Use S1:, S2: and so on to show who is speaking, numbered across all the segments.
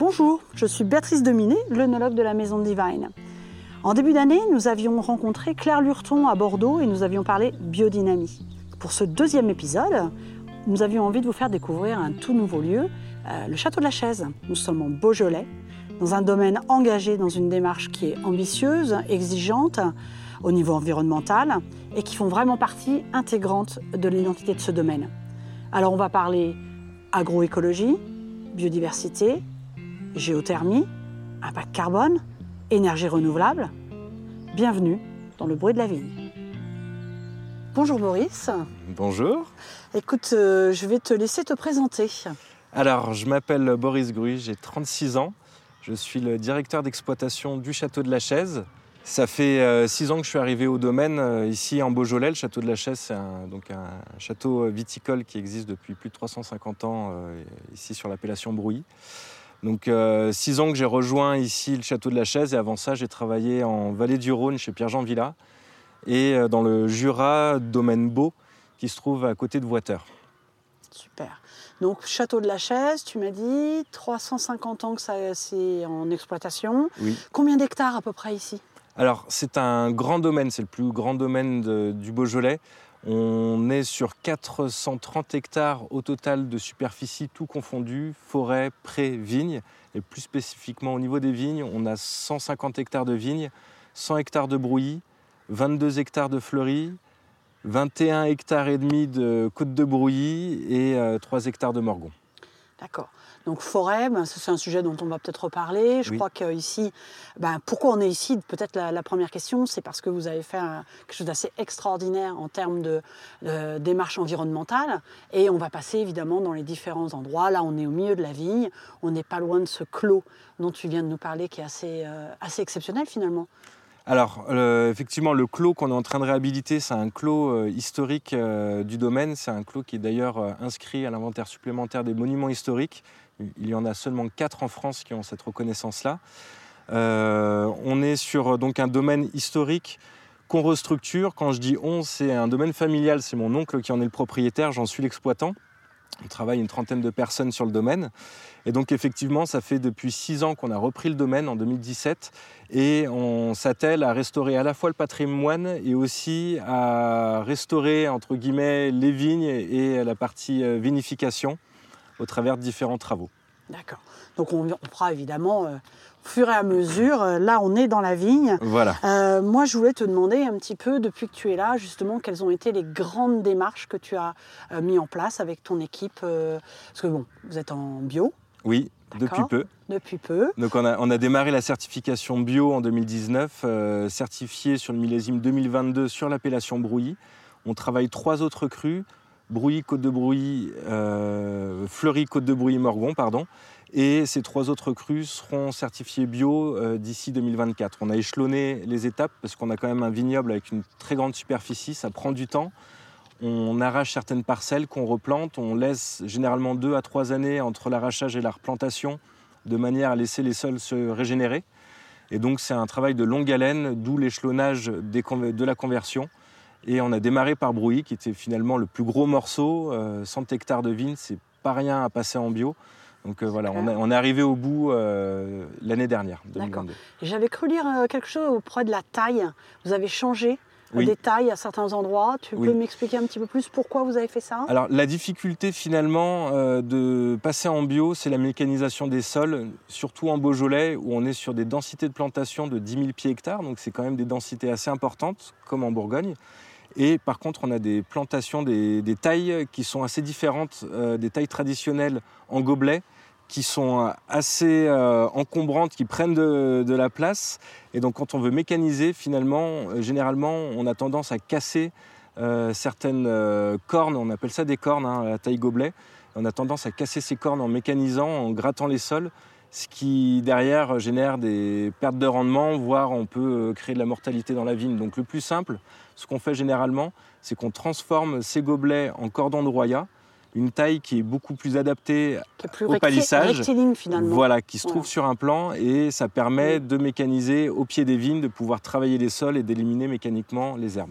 S1: Bonjour, je suis Béatrice Dominé, l'œnologue de la Maison Divine. En début d'année, nous avions rencontré Claire Lurton à Bordeaux et nous avions parlé biodynamie. Pour ce deuxième épisode, nous avions envie de vous faire découvrir un tout nouveau lieu, euh, le Château de la Chaise. Nous sommes en Beaujolais, dans un domaine engagé dans une démarche qui est ambitieuse, exigeante au niveau environnemental et qui font vraiment partie intégrante de l'identité de ce domaine. Alors on va parler agroécologie, biodiversité, géothermie, impact carbone, énergie renouvelable. Bienvenue dans le bruit de la vigne. Bonjour Boris.
S2: Bonjour.
S1: Écoute, euh, je vais te laisser te présenter.
S2: Alors, je m'appelle Boris Gruy, j'ai 36 ans. Je suis le directeur d'exploitation du château de la Chaise. Ça fait euh, six ans que je suis arrivé au domaine euh, ici en Beaujolais. Le château de la Chaise, c'est un, un château viticole qui existe depuis plus de 350 ans ici sur l'appellation Brouilly. Donc euh, six ans que j'ai rejoint ici le château de la Chaise et avant ça j'ai travaillé en vallée du Rhône chez Pierre-Jean Villa et euh, dans le Jura domaine Beau qui se trouve à côté de Voiteur.
S1: Super. Donc château de la Chaise, tu m'as dit 350 ans que ça c'est en exploitation.
S2: Oui.
S1: Combien d'hectares à peu près ici?
S2: Alors c'est un grand domaine, c'est le plus grand domaine de- du Beaujolais. On est sur 430 hectares au total de superficie, tout confondu, forêt, pré, vignes. Et plus spécifiquement au niveau des vignes, on a 150 hectares de vignes, 100 hectares de brouillis, 22 hectares de fleuris, 21 hectares et demi de côte de brouillis et euh, 3 hectares de morgon.
S1: D'accord. Donc forêt, ben, c'est un sujet dont on va peut-être reparler. Je
S2: Oui.
S1: crois qu'ici, ben, pourquoi on est ici Peut-être la, la première question, c'est parce que vous avez fait un- quelque chose d'assez extraordinaire en termes de, de démarche environnementale. Et on va passer évidemment dans les différents endroits. Là, on est au milieu de la vigne. On n'est pas loin de ce clos dont tu viens de nous parler, qui est assez, euh, assez exceptionnel finalement.
S2: Alors, euh, effectivement, le clos qu'on est en train de réhabiliter, c'est un clos euh, historique euh, du domaine. C'est un clos qui est d'ailleurs inscrit à l'inventaire supplémentaire des monuments historiques. Il y en a seulement quatre en France qui ont cette reconnaissance-là. On est sur donc un domaine historique qu'on restructure. Quand je dis on, c'est un domaine familial. C'est mon oncle qui en est le propriétaire, j'en suis l'exploitant. On travaille une trentaine de personnes sur le domaine. Et donc effectivement, ça fait depuis six ans qu'on a repris le domaine en 2017 et s'attelle à restaurer à la fois le patrimoine et aussi à restaurer entre guillemets les vignes et la partie euh, vinification au travers de différents travaux.
S1: D'accord. Donc on, on fera évidemment euh, au fur et à mesure. Euh, Là, on est dans la vigne.
S2: Voilà.
S1: Euh, moi, je voulais te demander un petit peu, depuis que tu es là, justement, quelles ont été les grandes démarches que tu as mis en place avec ton équipe. parce que bon, vous êtes en bio
S2: Oui, depuis peu.
S1: depuis peu.
S2: Donc on a, on a démarré la certification bio en 2019, euh, certifiée sur le millésime 2022 sur l'appellation Brouilly. On travaille trois autres crus, Brouilly, Côte de Brouilly, euh, Fleury, Côte de Brouilly, Morgon, pardon. Et ces trois autres crus seront certifiés bio euh, d'ici 2024. On a échelonné les étapes parce qu'on a quand même un vignoble avec une très grande superficie, ça prend du temps. On arrache certaines parcelles qu'on replante, on laisse généralement deux à trois années entre l'arrachage et la replantation de manière à laisser les sols se régénérer. Et donc c'est un travail de longue haleine, d'où l'échelonnage de la conversion. Et on a démarré par Brouilly, qui était finalement le plus gros morceau, euh, 100 hectares de vignes, c'est pas rien à passer en bio. Donc euh, voilà, on, a- on est arrivé au bout euh, l'année dernière, 2022.
S1: J'avais cru lire euh, quelque chose auprès de la taille. Vous avez changé euh,
S2: Oui.
S1: des tailles à certains endroits. Tu
S2: Oui.
S1: peux m'expliquer un petit peu plus pourquoi vous avez fait ça?
S2: Alors la difficulté finalement euh, de passer en bio, c'est la mécanisation des sols, surtout en Beaujolais où on est sur des densités de plantation de 10 000 pieds hectares, donc c'est quand même des densités assez importantes, comme en Bourgogne. Et par contre, on a des plantations, des, des tailles qui sont assez différentes euh, des tailles traditionnelles en gobelet, qui sont euh, assez euh, encombrantes, qui prennent de, la place. Et donc quand on veut mécaniser, finalement, euh, généralement, on a tendance à casser certaines cornes, on appelle ça des cornes hein, à la taille gobelet. On a tendance à casser ces cornes en mécanisant, en grattant les sols, ce qui derrière génère des pertes de rendement, voire on peut créer de la mortalité dans la vigne. Donc le plus simple, ce qu'on fait généralement, c'est qu'on transforme ces gobelets en cordons de roya, une taille qui est beaucoup plus adaptée
S1: plus
S2: au palissage.
S1: rectiligne finalement.
S2: voilà, qui se
S1: Ouais.
S2: trouve sur un plan et ça permet de mécaniser au pied des vignes, de pouvoir travailler les sols et d'éliminer mécaniquement les herbes.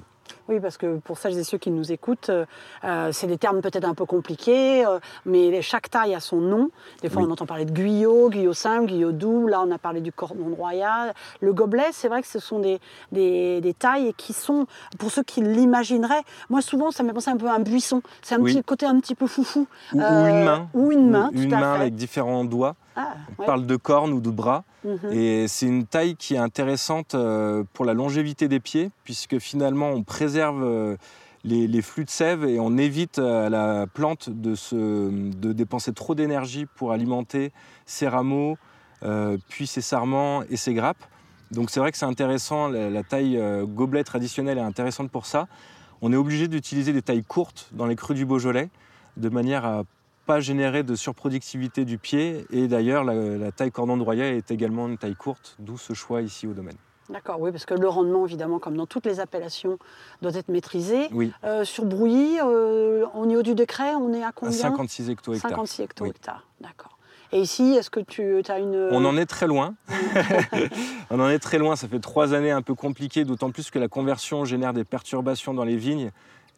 S1: Oui, parce que pour celles et ceux qui nous écoutent, euh, euh, c'est des termes peut-être un peu compliqués, euh, mais chaque taille a son nom. Des fois,
S2: Oui.
S1: on entend parler de guyot, guyot simple, guyot double. Là, on a parlé du cordon royal. Le gobelet, c'est vrai que ce sont des, des, des tailles qui sont, pour ceux qui l'imagineraient, moi, souvent, ça me fait penser un peu à un buisson. C'est un
S2: Oui.
S1: petit côté un petit peu foufou.
S2: Ou, ou une main.
S1: ou une main,
S2: Une
S1: tout à
S2: main
S1: fait.
S2: avec différents doigts.
S1: Ah,
S2: On
S1: ouais.
S2: parle de cornes ou de bras.
S1: Mhm.
S2: Et c'est une taille qui est intéressante euh, pour la longévité des pieds, puisque finalement on préserve euh, les, les flux de sève et on évite euh, à la plante de, se, de dépenser trop d'énergie pour alimenter ses rameaux, euh, puis ses sarments et ses grappes. Donc c'est vrai que c'est intéressant, la, la taille euh, gobelet traditionnelle est intéressante pour ça. On est obligé d'utiliser des tailles courtes dans les crus du Beaujolais, de manière à pas générer de surproductivité du pied. Et d'ailleurs, la, la taille cordon de Royal est également une taille courte, d'où ce choix ici au domaine.
S1: D'accord, oui, parce que le rendement, évidemment, comme dans toutes les appellations, doit être maîtrisé.
S2: Oui,
S1: Euh, sur Brouilly, euh, au niveau du décret, on est à
S2: à
S1: combien
S2: 56 hecto-hectares.
S1: 56 hecto-hectares, d'accord. Et ici, est-ce que tu as une...
S2: On en est très loin. On en est très loin. Ça fait trois années un peu compliquées, d'autant plus que la conversion génère des perturbations dans les vignes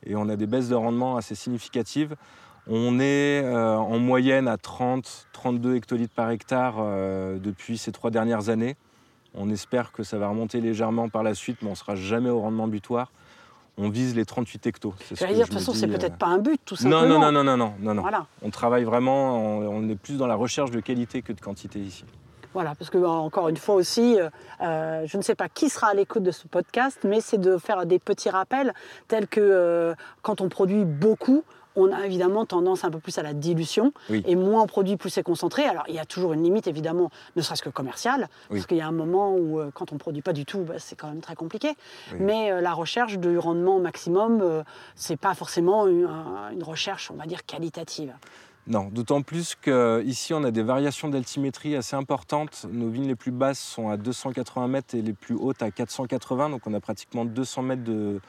S2: et on a des baisses de rendement assez significatives. On est euh, en moyenne à 30, 32 hectolitres par hectare euh, depuis ces trois dernières années. On espère que ça va remonter légèrement par la suite, mais on ne sera jamais au rendement butoir. On vise les 38 hectos. c'est ce
S1: dire, de toute façon, c'est peut-être
S2: euh.
S1: pas un but, tout simplement.
S2: non, non, non, non, non, non, non.
S1: Voilà,
S2: On travaille vraiment, on, on est plus dans la recherche de qualité que de quantité ici.
S1: voilà, parce que encore une fois aussi, euh, je ne sais pas qui sera à l'écoute de ce podcast, mais c'est de faire des petits rappels tels que euh, quand on produit beaucoup, on a évidemment tendance un peu plus à la dilution,
S2: Oui.
S1: et moins on produit, plus c'est concentré. Alors il y a toujours une limite, évidemment, ne serait-ce que commerciale,
S2: Oui.
S1: parce qu'il y a un moment où euh, quand on produit pas du tout, bah, c'est quand même très compliqué.
S2: Oui.
S1: Mais euh, la recherche du rendement maximum, euh, c'est pas forcément une, un- une recherche, on va dire, qualitative.
S2: Non, d'autant plus qu'ici on a des variations d'altimétrie assez importantes. Nos vignes les plus basses sont à 280 mètres et les plus hautes à 480, donc on a pratiquement 200 mètres de,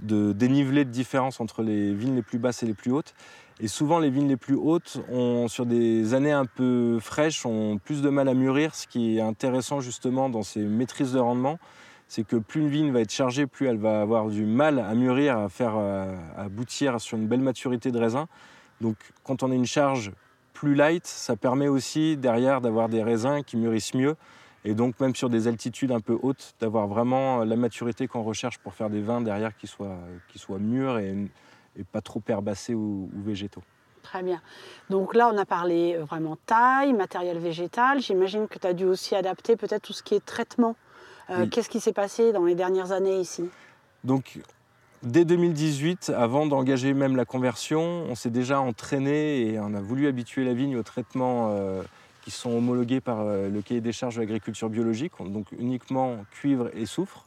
S2: de dénivelé de différence entre les vignes les plus basses et les plus hautes. Et souvent les vignes les plus hautes, ont, sur des années un peu fraîches, ont plus de mal à mûrir. Ce qui est intéressant justement dans ces maîtrises de rendement, c'est que plus une vigne va être chargée, plus elle va avoir du mal à mûrir, à faire à aboutir sur une belle maturité de raisin. Donc quand on a une charge plus light, ça permet aussi derrière d'avoir des raisins qui mûrissent mieux. Et donc même sur des altitudes un peu hautes, d'avoir vraiment la maturité qu'on recherche pour faire des vins derrière qui soient, qui soient mûrs et, et pas trop herbacés ou, ou végétaux.
S1: Très bien. Donc là, on a parlé euh, vraiment taille, matériel végétal. J'imagine que tu as dû aussi adapter peut-être tout ce qui est traitement. Euh,
S2: Oui.
S1: Qu'est-ce qui s'est passé dans les dernières années ici?
S2: Donc, dès 2018, avant d'engager même la conversion, on s'est déjà entraîné et on a voulu habituer la vigne aux traitements euh, sont homologués par euh, le cahier des charges de l'agriculture biologique, donc uniquement cuivre et soufre.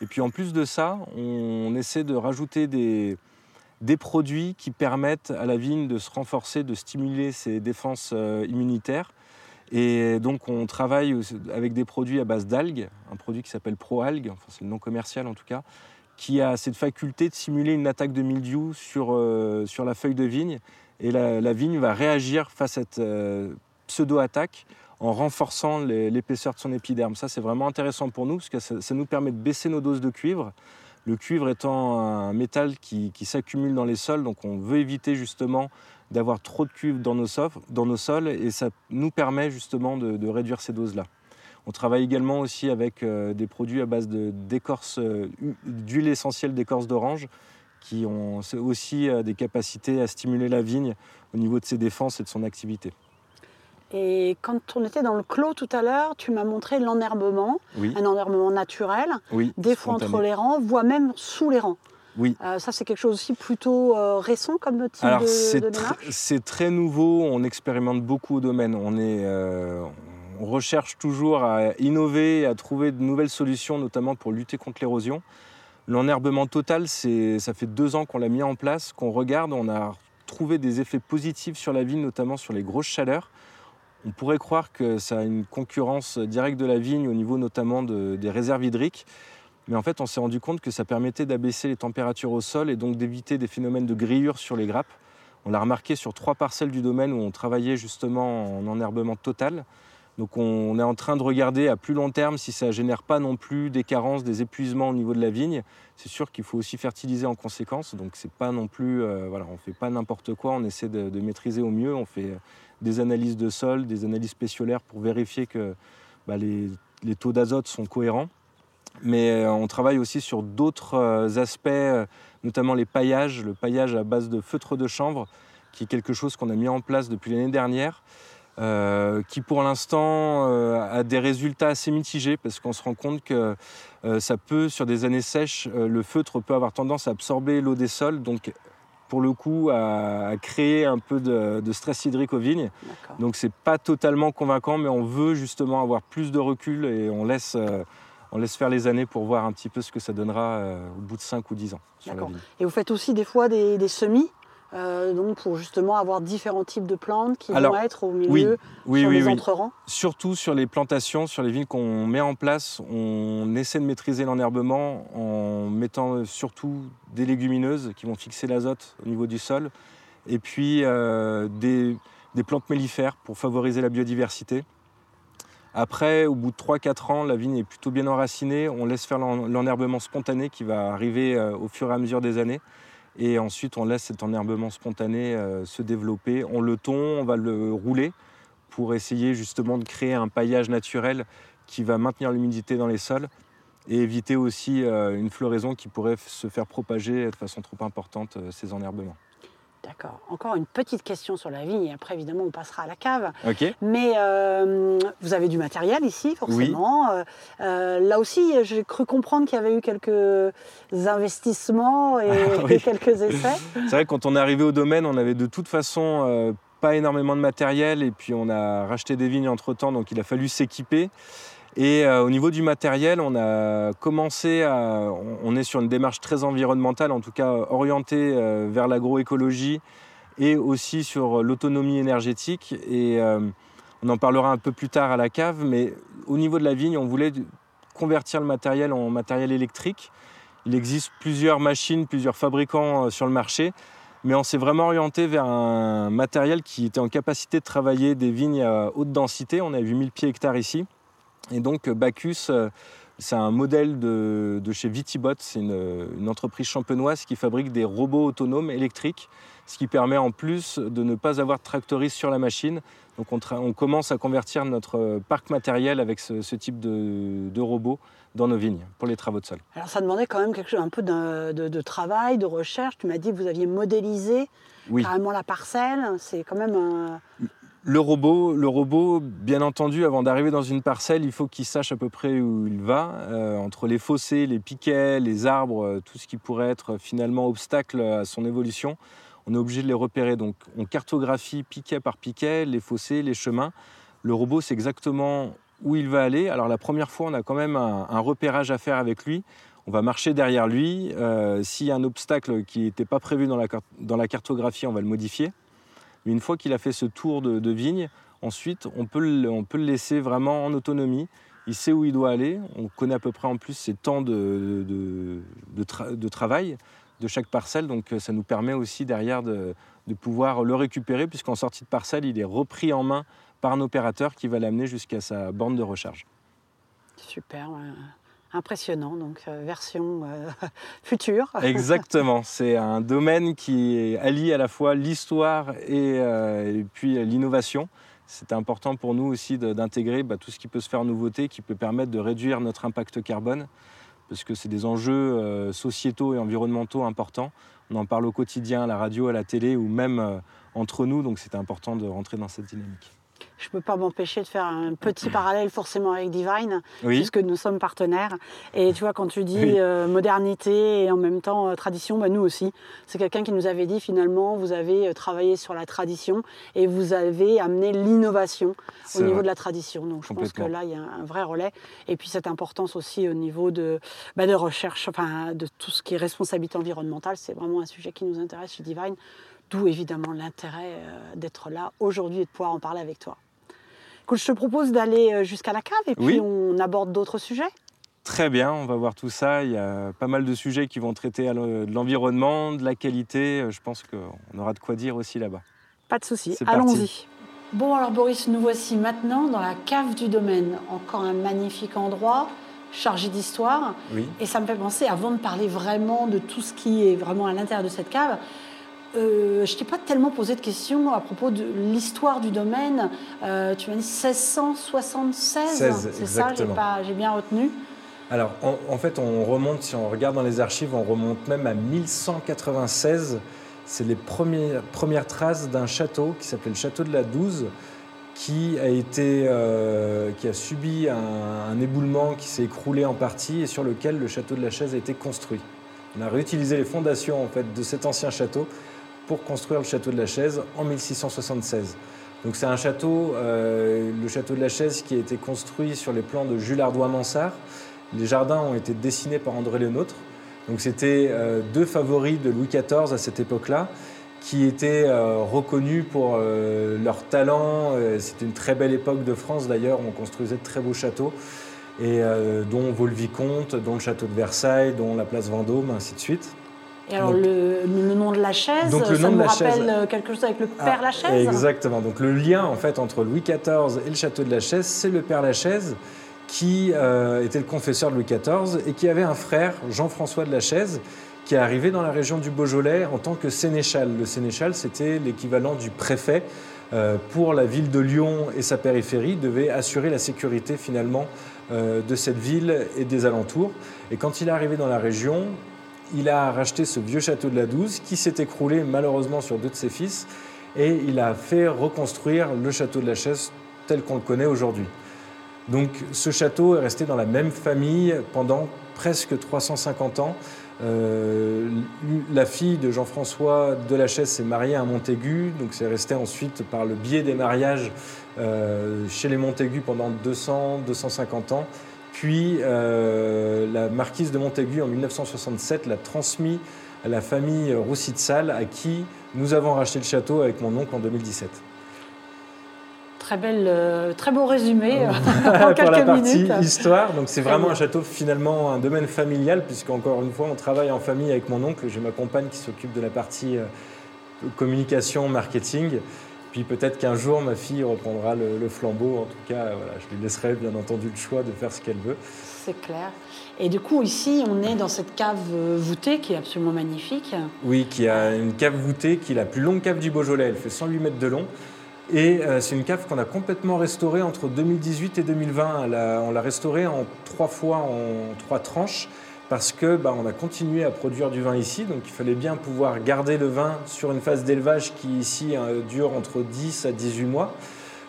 S2: Et puis en plus de ça, on essaie de rajouter des, des produits qui permettent à la vigne de se renforcer, de stimuler ses défenses euh, immunitaires. Et donc on travaille avec des produits à base d'algues, un produit qui s'appelle ProAlgue, enfin c'est le nom commercial en tout cas, qui a cette faculté de simuler une attaque de mildiou sur, euh, sur la feuille de vigne. Et la, vigne va réagir face à cette pseudo-attaque en renforçant l'épaisseur de son épiderme. Ça, c'est vraiment intéressant pour nous parce que ça, nous permet de baisser nos doses de cuivre. Le cuivre étant un métal qui, s'accumule dans les sols, donc on veut éviter justement d'avoir trop de cuivre dans nos, sols, et ça nous permet justement de, réduire ces doses-là. On travaille également aussi avec euh, des produits à base euh, hu- d'huile essentielle d'écorce d'orange qui ont aussi euh, des capacités à stimuler la vigne au niveau de ses défenses et de son activité.
S1: Et quand on était dans le clos tout à l'heure, tu m'as montré l'enherbement,
S2: Oui,
S1: un enherbement naturel,
S2: oui.
S1: des fois
S2: spontané.
S1: entre les rangs, voire même sous les rangs.
S2: Oui.
S1: Euh, ça, c'est quelque chose aussi plutôt euh, récent comme type
S2: Alors
S1: de,
S2: c'est
S1: de
S2: tr-
S1: démarche
S2: c'est très nouveau, on expérimente beaucoup au domaine. On, est, euh, on recherche toujours à innover, à trouver de nouvelles solutions, notamment pour lutter contre l'érosion. L'enherbement total, c'est- ça fait deux ans qu'on l'a mis en place, qu'on regarde, on a trouvé des effets positifs sur la vigne, notamment sur les grosses chaleurs. On pourrait croire que ça a une concurrence directe de la vigne au niveau notamment de- des réserves hydriques. Mais en fait, on s'est rendu compte que ça permettait d'abaisser les températures au sol et donc d'éviter des phénomènes de grillure sur les grappes. On l'a remarqué sur trois parcelles du domaine où on travaillait justement en enherbement total. Donc on est en train de regarder à plus long terme si ça ne génère pas non plus des carences, des épuisements au niveau de la vigne. C'est sûr qu'il faut aussi fertiliser en conséquence. Donc c'est pas non plus, euh, voilà, on fait pas n'importe quoi. On essaie de, maîtriser au mieux. On fait des analyses de sol, des analyses spéciolaires pour vérifier que bah, les, taux d'azote sont cohérents. Mais euh, on travaille aussi sur d'autres euh, aspects, notamment les paillages, le paillage à base de feutre de chanvre, qui est quelque chose qu'on a mis en place depuis l'année dernière euh, qui pour l'instant euh, a des résultats assez mitigés parce qu'on se rend compte que euh, ça peut, sur des années sèches, le feutre peut avoir tendance à absorber l'eau des sols, donc pour le coup à, créer un peu de, stress hydrique aux vignes. Donc c'est pas totalement convaincant, mais on veut justement avoir plus de recul et on laisse on laisse faire les années pour voir un petit peu ce que ça donnera au bout de 5 ou 10 ans. Sur la
S1: et vous faites aussi des fois des semis? Euh, donc pour justement avoir différents types de plantes qui vont être au milieu oui, sur les entrerangs
S2: Surtout sur les plantations, sur les vignes qu'on met en place, on essaie de maîtriser l'enherbement en mettant surtout des légumineuses qui vont fixer l'azote au niveau du sol et puis euh, des, plantes mellifères pour favoriser la biodiversité. Après, au bout de 3-4 ans, la vigne est plutôt bien enracinée. On laisse faire l'enherbement spontané qui va arriver euh, au fur et à mesure des années. Et ensuite, on laisse cet enherbement spontané euh, se développer. On le tond, on va le rouler pour essayer justement de créer un paillage naturel qui va maintenir l'humidité dans les sols et éviter aussi euh, une floraison qui pourrait se faire propager de façon trop importante euh, ces enherbements.
S1: D'accord. Encore une petite question sur la vigne et après évidemment on passera à la cave. Mais euh, vous avez du matériel ici forcément. Euh, euh, là aussi j'ai cru comprendre qu'il y avait eu quelques investissements et, ah quelques essais.
S2: C'est vrai que quand on est arrivé au domaine on avait de toute façon pas énormément de matériel et puis on a racheté des vignes entre temps donc il a fallu s'équiper. Et euh, au niveau du matériel, on a commencé à. On est sur une démarche très environnementale, en tout cas orientée euh, vers l'agroécologie et aussi sur l'autonomie énergétique. Et euh, on en parlera un peu plus tard à la cave, mais au niveau de la vigne, on voulait convertir le matériel en matériel électrique. Il existe plusieurs machines, plusieurs fabricants sur le marché, mais on s'est vraiment orienté vers un matériel qui était en capacité de travailler des vignes à haute densité. On a 8000 pieds hectares ici. Et donc Bacchus, euh, c'est un modèle de, chez Vitibot, c'est une, entreprise champenoise qui fabrique des robots autonomes électriques, ce qui permet en plus de ne pas avoir de tractoriste sur la machine. Donc on, commence à convertir notre parc matériel avec ce, type de, robots dans nos vignes pour les travaux de sol.
S1: Alors ça demandait quand même quelque chose, un peu de, travail, de recherche. Tu m'as dit que vous aviez modélisé carrément la parcelle. C'est quand même un...
S2: Le robot, le robot, bien entendu, avant d'arriver dans une parcelle, il faut qu'il sache à peu près où il va, euh, entre les fossés, les piquets, les arbres, euh, tout ce qui pourrait être finalement obstacle à son évolution. On est obligé de les repérer. Donc on cartographie piquet par piquet, les fossés, les chemins. Le robot sait exactement où il va aller. Alors la première fois, on a quand même un, repérage à faire avec lui. On va marcher derrière lui. Euh, s'il y a un obstacle qui n'était pas prévu dans la cartographie, on va le modifier une fois qu'il a fait ce tour de, vigne, ensuite, on peut, le, on peut le laisser vraiment en autonomie. Il sait où il doit aller. On connaît à peu près en plus ses temps de, de, travail de chaque parcelle. Donc ça nous permet aussi derrière de, pouvoir le récupérer, puisqu'en sortie de parcelle, il est repris en main par un opérateur qui va l'amener jusqu'à sa borne de recharge.
S1: Super impressionnant, donc euh, version euh, future.
S2: Exactement, c'est un domaine qui allie à la fois l'histoire et, euh, puis l'innovation. C'est important pour nous aussi d'intégrer bah, tout ce qui peut se faire nouveauté, qui peut permettre de réduire notre impact carbone, parce que c'est des enjeux sociétaux et environnementaux importants. On en parle au quotidien, à la radio, à la télé ou même entre nous, donc c'est important de rentrer dans cette dynamique
S1: je ne peux pas m'empêcher de faire un petit parallèle forcément avec Divine, puisque nous sommes partenaires. Et tu vois, quand tu dis euh, modernité et en même temps euh, tradition, bah, nous aussi. C'est quelqu'un qui nous avait dit finalement, vous avez euh, travaillé sur la tradition et vous avez amené l'innovation au niveau de la tradition. Donc je pense que là, il y a un vrai relais. Et puis cette importance aussi au niveau de, bah, de recherche, enfin, de tout ce qui est responsabilité environnementale, c'est vraiment un sujet qui nous intéresse chez Divine. D'où évidemment l'intérêt d'être là aujourd'hui et de pouvoir en parler avec toi je te propose d'aller euh, jusqu'à la cave et puis on aborde d'autres sujets.
S2: Très bien, on va voir tout ça. Il y a pas mal de sujets qui vont traiter de l'environnement, de la qualité. Euh, je pense qu'on aura de quoi dire aussi là-bas.
S1: Pas de souci, allons-y. Bon, alors Boris, nous voici maintenant dans la cave du domaine. Encore un magnifique endroit chargé d'histoire.
S2: Oui.
S1: Et ça me fait penser, avant de parler vraiment de tout ce qui est vraiment à l'intérieur de cette cave, euh, je t'ai pas tellement posé de questions à propos de l'histoire du domaine. Euh, tu m'as dit 1676,
S2: 16,
S1: c'est ça, j'ai bien retenu.
S2: Alors, en, en fait, on remonte, si on regarde dans les archives, on remonte même à 1196. C'est les premières, premières traces d'un château qui s'appelait le château de la Douze, qui a, été, euh, qui a subi un, un éboulement qui s'est écroulé en partie et sur lequel le château de la Chaise a été construit. On a réutilisé les fondations en fait, de cet ancien château pour construire le château de la Chaise en 1676. Donc c'est un château, euh, le château de la Chaise, qui a été construit sur les plans de Jules Ardois-Mansart. Les jardins ont été dessinés par André Lenôtre. Donc c'était euh, deux favoris de Louis XIV à cette époque-là, qui étaient euh, reconnus pour leur talent. C'était une très belle époque de France d'ailleurs, on construisait de très beaux châteaux, dont Vaux-le-Vicomte, dont le château de Versailles, dont la place Vendôme, ainsi de suite.
S1: Et alors,
S2: Donc-
S1: le, le nom de la chaise,
S2: Donc, le
S1: ça nous rappelle
S2: chaise.
S1: euh, quelque chose avec le
S2: Ah,
S1: père Lachaise
S2: Exactement. Donc le lien en fait entre Louis XIV et le château de la Chaise, c'est le père Lachaise qui euh, était le confesseur de Louis XIV et qui avait un frère, Jean-François de la Chaise, qui est arrivé dans la région du Beaujolais en tant que sénéchal. Le sénéchal, c'était l'équivalent du préfet euh, pour la ville de Lyon et sa périphérie, devait assurer la sécurité finalement euh, de cette ville et des alentours. Et quand il est arrivé dans la région, il a racheté ce vieux château de la Douze qui s'est écroulé malheureusement sur deux de ses fils et il a fait reconstruire le château de la Chaise tel qu'on le connaît aujourd'hui. Donc ce château est resté dans la même famille pendant presque 350 ans. Euh, la fille de Jean-François de la Chaise s'est mariée à Montaigu, donc c'est resté ensuite par le biais des mariages euh, chez les Montaigu pendant 200-250 ans. Puis euh, la marquise de Montaigu en 1967 l'a transmis à la famille Roussy de Salles, à qui nous avons racheté le château avec mon oncle en 2017.
S1: Très, belle, euh, très beau résumé euh,
S2: pour la partie
S1: minutes.
S2: histoire. Donc c'est vraiment un château finalement un domaine familial puisqu'encore une fois on travaille en famille avec mon oncle. J'ai ma compagne qui s'occupe de la partie euh, communication, marketing. Puis peut-être qu'un jour ma fille reprendra le, le flambeau. En tout cas, voilà, je lui laisserai bien entendu le choix de faire ce qu'elle veut.
S1: C'est clair. Et du coup, ici, on est dans cette cave euh, voûtée qui est absolument magnifique.
S2: Oui, qui a une cave voûtée qui est la plus longue cave du Beaujolais. Elle fait 108 mètres de long. Et euh, c'est une cave qu'on a complètement restaurée entre 2018 et 2020. Elle a- on l'a restaurée en trois fois, en trois tranches, parce que bah, on a continué à produire du vin ici. Donc il fallait bien pouvoir garder le vin sur une phase d'élevage qui ici euh, dure entre 10 à 18 mois.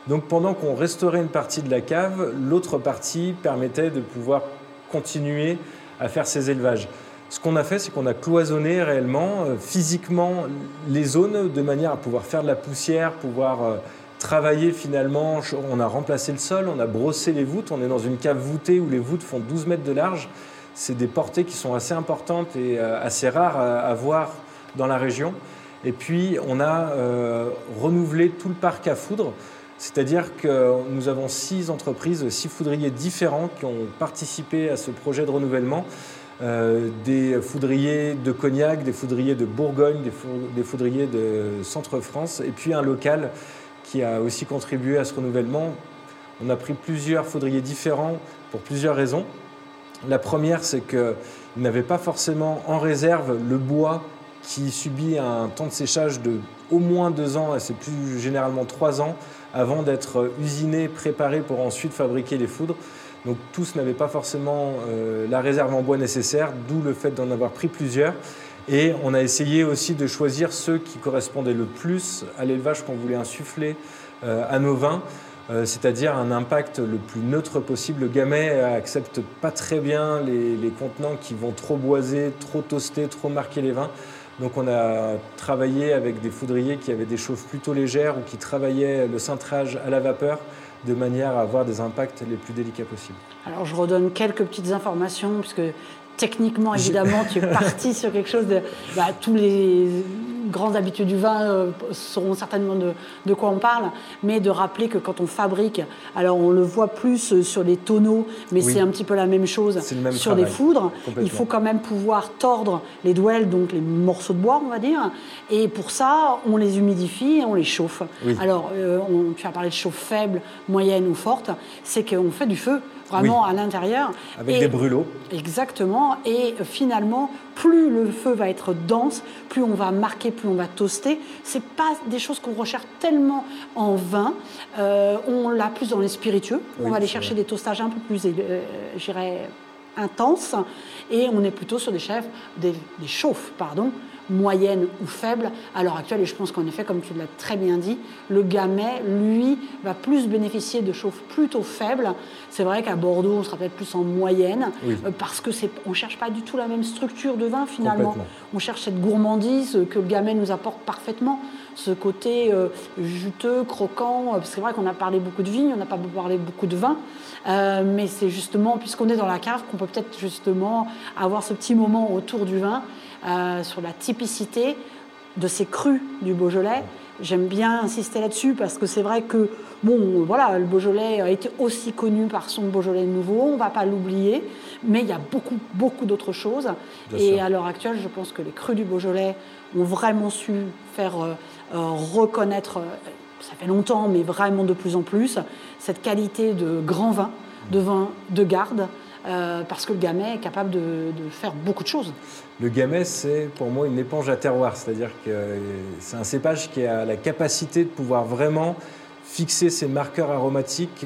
S2: Donc pendant qu'on restaurait une partie de la cave, l'autre partie permettait de pouvoir continuer à faire ces élevages. Ce qu'on a fait, c'est qu'on a cloisonné réellement, euh, physiquement, les zones de manière à pouvoir faire de la poussière, pouvoir euh, travailler finalement. On a remplacé le sol, on a brossé les voûtes. On est dans une cave voûtée où les voûtes font 12 mètres de large. C'est des portées qui sont assez importantes et euh, assez rares à, voir dans la région. Et puis, on a euh, renouvelé tout le parc à foudre. C'est-à-dire que nous avons six entreprises, six foudriers différents qui ont participé à ce projet de renouvellement. Euh, des foudriers de Cognac, des foudriers de Bourgogne, des foudriers de Centre-France, et puis un local qui a aussi contribué à ce renouvellement. On a pris plusieurs foudriers différents pour plusieurs raisons. La première, c'est qu'ils n'avaient pas forcément en réserve le bois qui subit un temps de séchage de au moins deux ans, et c'est plus généralement trois ans, avant d'être usiné, préparé pour ensuite fabriquer les foudres. Donc tous n'avaient pas forcément euh, la réserve en bois nécessaire, d'où le fait d'en avoir pris plusieurs. Et on a essayé aussi de choisir ceux qui correspondaient le plus à l'élevage qu'on voulait insuffler euh, à nos vins, euh, c'est-à-dire un impact le plus neutre possible. Le gamay accepte pas très bien les, les contenants qui vont trop boiser, trop toaster, trop marquer les vins. Donc on a travaillé avec des foudriers qui avaient des chauffes plutôt légères ou qui travaillaient le cintrage à la vapeur de manière à avoir des impacts les plus délicats possibles.
S1: Alors, je redonne quelques petites informations, puisque techniquement, évidemment, tu es parti sur quelque chose de. bah, tous les grands habitués du vin euh, sauront certainement de, de, quoi on parle, mais de rappeler que quand on fabrique, alors on le voit plus sur les tonneaux, mais c'est un petit peu la même chose sur les foudres. Il faut quand même pouvoir tordre les douelles, donc les morceaux de bois, on va dire, et pour ça, on les humidifie et on les chauffe. Alors, euh, on, tu as parlé de chauffe faible, moyenne ou forte, c'est qu'on fait du feu vraiment à l'intérieur.
S2: Avec des brûlots.
S1: Exactement. Et finalement, plus le feu va être dense, plus on va marquer, plus on va toaster. C'est pas des choses qu'on recherche tellement en vin. Euh, on l'a plus dans les spiritueux. on va aller chercher des toastages un peu plus, euh, j'irais, intenses. Et on est plutôt sur des chefs, des, des chauffes, pardon, moyenne ou faible à l'heure actuelle. Et je pense qu'en effet, comme tu l'as très bien dit, le gamay, lui, va plus bénéficier de chauffes plutôt faibles. C'est vrai qu'à Bordeaux, on sera peut-être plus en moyenne, euh, parce que c'est, on cherche pas du tout la même structure de vin finalement. On cherche cette gourmandise que le gamay nous apporte parfaitement, ce côté euh, juteux, croquant. Euh, c'est vrai qu'on a parlé beaucoup de vignes, on n'a pas parlé beaucoup de vin. mais c'est justement, puisqu'on est dans la cave, qu'on peut peut-être justement avoir ce petit moment autour du vin euh, sur la typicité de ces crus du Beaujolais. J'aime bien insister là-dessus parce que c'est vrai que bon, voilà, le Beaujolais a été aussi connu par son Beaujolais nouveau, on ne va pas l'oublier, mais il y a beaucoup, beaucoup d'autres choses. et à l'heure actuelle, je pense que les crus du Beaujolais ont vraiment su faire euh, euh, reconnaître, ça fait longtemps, mais vraiment de plus en plus, cette qualité de grand vin, de vin de garde, euh, parce que le gamay est capable de, faire beaucoup de choses.
S2: Le gamay, c'est pour moi une éponge à terroir, c'est-à-dire que c'est un cépage qui a la capacité de pouvoir vraiment fixer ses marqueurs aromatiques,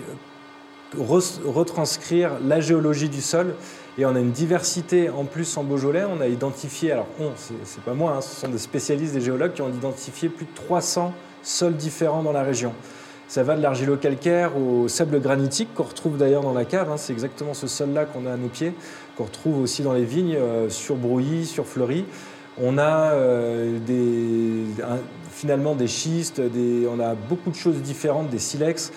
S2: retranscrire la géologie du sol. Et on a une diversité en plus en Beaujolais. On a identifié, alors on, c'est pas moi, hein, ce sont des spécialistes, des géologues qui ont identifié plus de 300 sols différents dans la région. Ça va de l'argilo-calcaire au sable granitique qu'on retrouve d'ailleurs dans la cave. Hein. C'est exactement ce sol-là qu'on a à nos pieds, qu'on retrouve aussi dans les vignes, euh, sur Brouilly, sur Fleury. On a euh, finalement des schistes, on a beaucoup de choses différentes, des silex.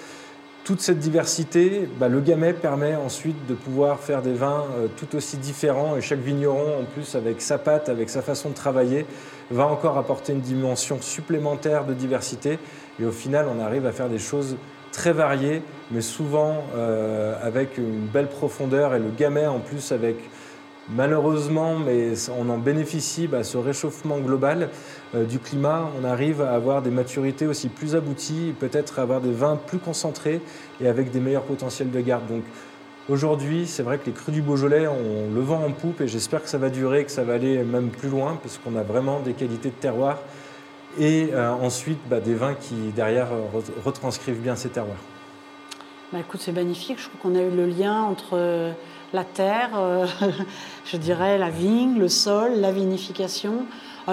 S2: Toute cette diversité, bah, le gamay permet ensuite de pouvoir faire des vins euh, tout aussi différents et chaque vigneron, en plus avec sa pâte, avec sa façon de travailler, va encore apporter une dimension supplémentaire de diversité. Et au final, on arrive à faire des choses très variées, mais souvent euh, avec une belle profondeur. Et le gamay, en plus, avec malheureusement, mais on en bénéficie, bah, ce réchauffement global euh, du climat, on arrive à avoir des maturités aussi plus abouties, peut-être avoir des vins plus concentrés et avec des meilleurs potentiels de garde. Donc, Aujourd'hui, c'est vrai que les crus du Beaujolais, on le vend en poupe et j'espère que ça va durer, que ça va aller même plus loin, parce qu'on a vraiment des qualités de terroir et euh, ensuite bah, des vins qui derrière retranscrivent bien ces terroirs.
S1: Bah, écoute, c'est magnifique. Je trouve qu'on a eu le lien entre euh, la terre, euh, je dirais la vigne, le sol, la vinification.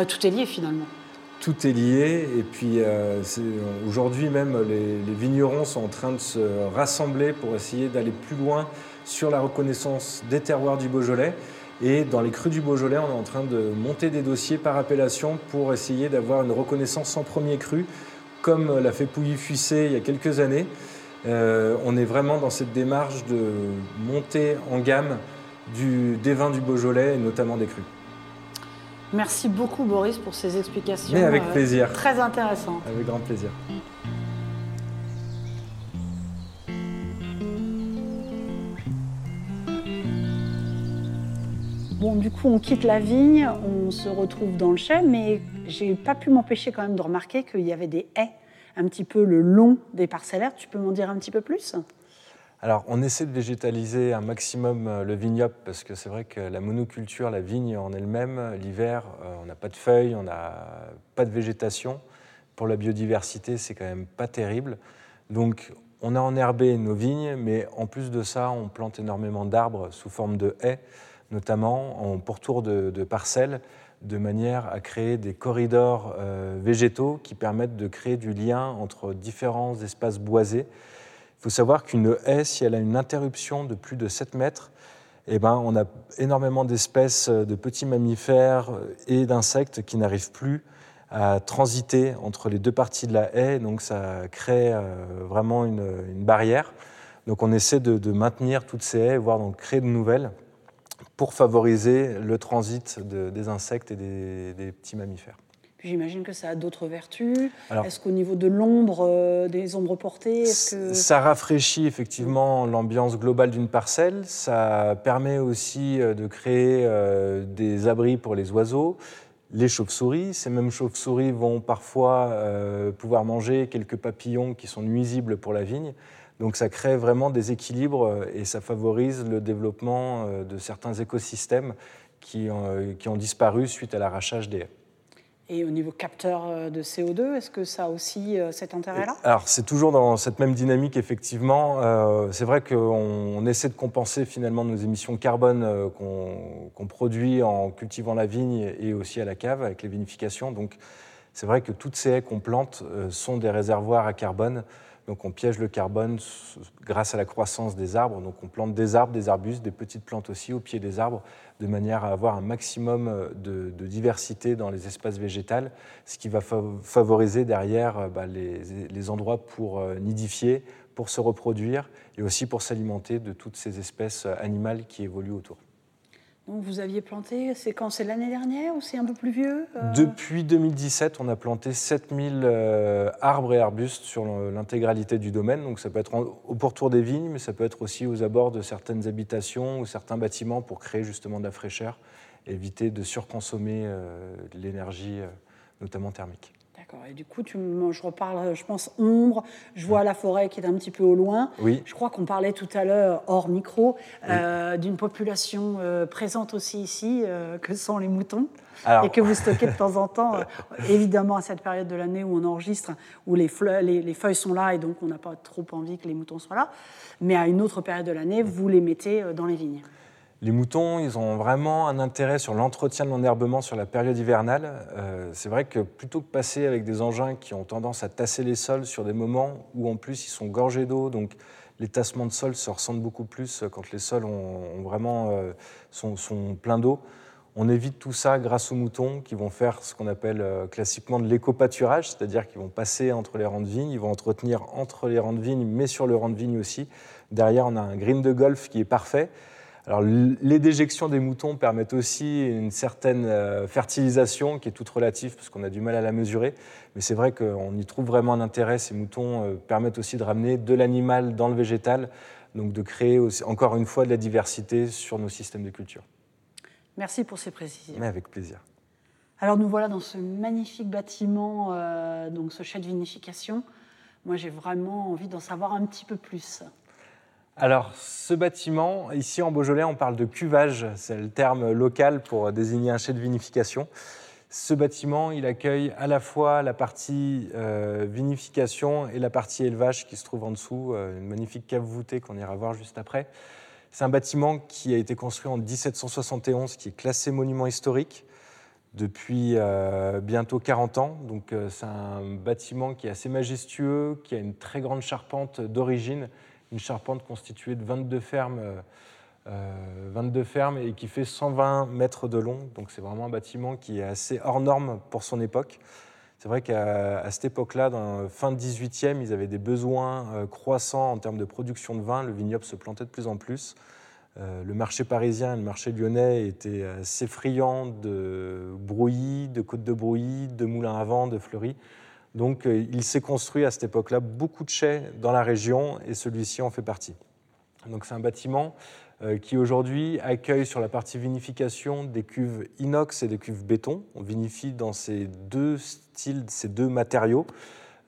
S1: tout est lié finalement.
S2: Tout est lié et puis aujourd'hui même les, vignerons sont en train de se rassembler pour essayer d'aller plus loin sur la reconnaissance des terroirs du Beaujolais. Et dans les crus du Beaujolais, on est en train de monter des dossiers par appellation pour essayer d'avoir une reconnaissance en premier cru, comme l'a fait Pouilly-Fuissé il y a quelques années. Euh, on est vraiment dans cette démarche de monter en gamme du, des vins du Beaujolais et notamment des crus.
S1: Merci beaucoup Boris pour ces explications.
S2: Mais avec euh, plaisir.
S1: très intéressantes.
S2: Avec grand plaisir.
S1: Bon, du coup, on quitte la vigne, on se retrouve dans le chai, mais j'ai pas pu m'empêcher quand même de remarquer qu'il y avait des haies un petit peu le long des parcellaires. Tu peux m'en dire un petit peu plus?
S2: Alors, on essaie de végétaliser un maximum euh, le vignoble parce que c'est vrai que la monoculture, la vigne en elle-même, l'hiver, euh, on n'a pas de feuilles, on n'a pas de végétation. Pour la biodiversité, c'est quand même pas terrible. Donc, on a enherbé nos vignes, mais en plus de ça, on plante énormément d'arbres sous forme de haies notamment en pourtour de, parcelles, de manière à créer des corridors euh, végétaux qui permettent de créer du lien entre différents espaces boisés. Il faut savoir qu'une haie, si elle a une interruption de plus de 7 mètres, eh ben, on a énormément d'espèces de petits mammifères et d'insectes qui n'arrivent plus à transiter entre les deux parties de la haie, donc ça crée euh, vraiment une, barrière. Donc on essaie de, maintenir toutes ces haies, voire d'en créer de nouvelles pour favoriser le transit des insectes et des, petits mammifères.
S1: j'imagine que ça a d'autres vertus. Est-ce qu'au niveau de l'ombre, des ombres portées, que...
S2: Ça rafraîchit effectivement l'ambiance globale d'une parcelle. Ça permet aussi de créer des abris pour les oiseaux les chauves-souris. Ces mêmes chauves-souris vont parfois euh, pouvoir manger quelques papillons qui sont nuisibles pour la vigne. Donc ça crée vraiment des équilibres euh, et ça favorise le développement euh, de certains écosystèmes qui ont disparu suite à l'arrachage des haies.
S1: Et au niveau capteur euh, de CO2, est-ce que ça a aussi euh, cet intérêt-là?
S2: Alors, c'est toujours dans cette même dynamique, effectivement. Euh, c'est vrai qu'on essaie de compenser finalement nos émissions de carbone qu'on produit en cultivant la vigne et aussi à la cave avec les vinifications. Donc, c'est vrai que toutes ces haies qu'on plante sont des réservoirs à carbone. Donc on piège le carbone grâce à la croissance des arbres. Donc on plante des arbres, des arbustes, des petites plantes aussi au pied des arbres, de manière à avoir un maximum euh, de, diversité dans les espaces végétales, ce qui va favoriser derrière euh, bah, les, endroits pour euh, nidifier, pour se reproduire et aussi pour s'alimenter de toutes ces espèces animales qui évoluent autour.
S1: Donc vous aviez planté, c'est quand C'est l'année dernière ou c'est un peu plus vieux
S2: euh? Depuis 2017, on a planté 7000 euh, arbres et arbustes sur l'intégralité du domaine. Donc ça peut être au pourtour des vignes, mais ça peut être aussi aux abords de certaines habitations ou certains bâtiments pour créer justement de la fraîcheur, éviter de surconsommer euh, l'énergie, notamment thermique.
S1: Et du coup, tu, je reparle, je pense, ombre. Je vois la forêt qui est un petit peu au loin.
S2: Oui.
S1: Je crois qu'on parlait tout à l'heure, hors micro, euh, d'une population euh, présente aussi ici, euh, que sont les moutons. Et que vous stockez de temps en temps, évidemment à cette période de l'année où on enregistre, où les, les, les feuilles sont là et donc on n'a pas trop envie que les moutons soient là. Mais à une autre période de l'année, vous les mettez dans les vignes.
S2: Les moutons, ils ont vraiment un intérêt sur l'entretien de l'enherbement sur la période hivernale. Euh, c'est vrai que plutôt que passer avec des engins qui ont tendance à tasser les sols sur des moments où en plus ils sont gorgés d'eau, donc les tassements de sol se ressentent beaucoup plus quand les sols ont, vraiment, euh, sont, pleins d'eau. On évite tout ça grâce aux moutons qui vont faire ce qu'on appelle euh, classiquement de l'éco-pâturage, c'est-à-dire qu'ils vont passer entre les rangs de vignes, ils vont entretenir entre les rangs de vignes, mais sur le rang de vigne aussi. Derrière, on a un green de golf qui est parfait. Alors, les déjections des moutons permettent aussi une certaine euh, fertilisation qui est toute relative parce qu'on a du mal à la mesurer. Mais c'est vrai qu'on y trouve vraiment un intérêt. Ces moutons euh, permettent aussi de ramener de l'animal dans le végétal, donc de créer encore une fois de la diversité sur nos systèmes de culture.
S1: Merci pour ces précisions.
S2: Mais avec plaisir.
S1: Alors nous voilà dans ce magnifique bâtiment, euh, donc ce chai de vinification. Moi j'ai vraiment envie d'en savoir un petit peu plus.
S2: Alors, ce bâtiment, ici en Beaujolais, on parle de cuvage, c'est le terme local pour désigner un chai de vinification. Ce bâtiment, il accueille à la fois la partie euh, vinification et la partie élevage qui se trouve en dessous, euh, une magnifique cave voûtée qu'on ira voir juste après. C'est un bâtiment qui a été construit en 1771, qui est classé monument historique depuis euh, bientôt 40 ans. Donc c'est un bâtiment qui est assez majestueux, qui a une très grande charpente d'origine une charpente constituée de 22 fermes, 22 euh, fermes et qui fait 120 mètres de long. Donc c'est vraiment un bâtiment qui est assez hors norme pour son époque. C'est vrai qu'à cette époque-là, fin 18e, ils avaient des besoins euh, croissants en termes de production de vin. Le vignoble se plantait de plus en plus. Euh, le marché parisien et le marché lyonnais étaient assez friands de brouillis, de côtes de brouillis, de moulins à vent, de fleuris. Donc euh, il s'est construit à cette époque-là beaucoup de chais dans la région et celui-ci en fait partie. Donc c'est un bâtiment euh, qui aujourd'hui accueille sur la partie vinification des cuves inox et des cuves béton. On vinifie dans ces deux styles, ces deux matériaux,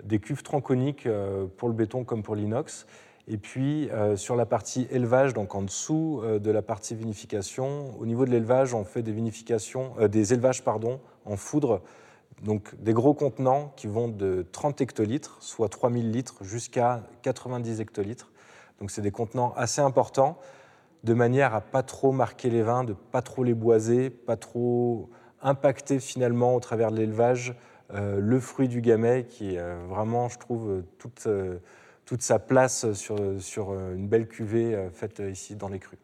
S2: des cuves tronconiques euh, pour le béton comme pour l'inox. Et puis sur la partie élevage, donc en dessous de la partie vinification, au niveau de l'élevage, on fait des vinifications, des élevages pardon, en foudre donc des gros contenants qui vont de 30 hectolitres, soit 3000 litres, jusqu'à 90 hectolitres. Donc c'est des contenants assez importants, de manière à pas trop marquer les vins, de pas trop les boiser, pas trop impacter finalement au travers de l'élevage euh, le fruit du gamay, qui euh, vraiment, je trouve, toute, euh, toute sa place sur, sur une belle cuvée faite ici dans les crues.